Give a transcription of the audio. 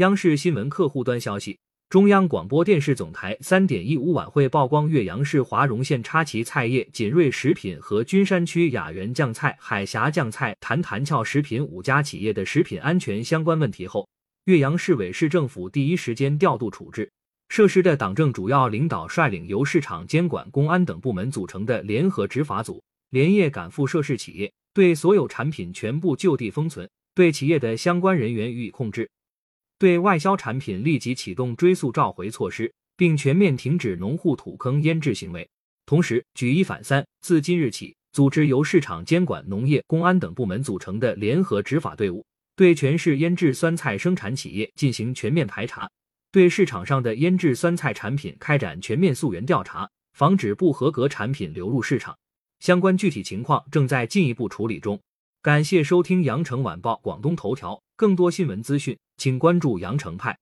央视新闻客户端消息，中央广播电视总台三点一五晚会曝光岳阳市华容县插旗菜业锦瑞食品和君山区雅园酱菜、海峡酱菜、谭谭俏食品五家企业的食品安全相关问题后，岳阳市委市政府第一时间调度处置。涉事的党政主要领导率领由市场监管、公安等部门组成的联合执法组，连夜赶赴涉事企业，对所有产品全部就地封存，对企业的相关人员予以控制。对外销产品立即启动追溯召回措施，并全面停止农户土坑腌制行为。同时，举一反三，自今日起，组织由市场监管、农业、公安等部门组成的联合执法队伍，对全市腌制酸菜生产企业进行全面排查，对市场上的腌制酸菜产品开展全面溯源调查，防止不合格产品流入市场。相关具体情况正在进一步处理中。感谢收听羊城晚报广东头条，更多新闻资讯，请关注羊城派。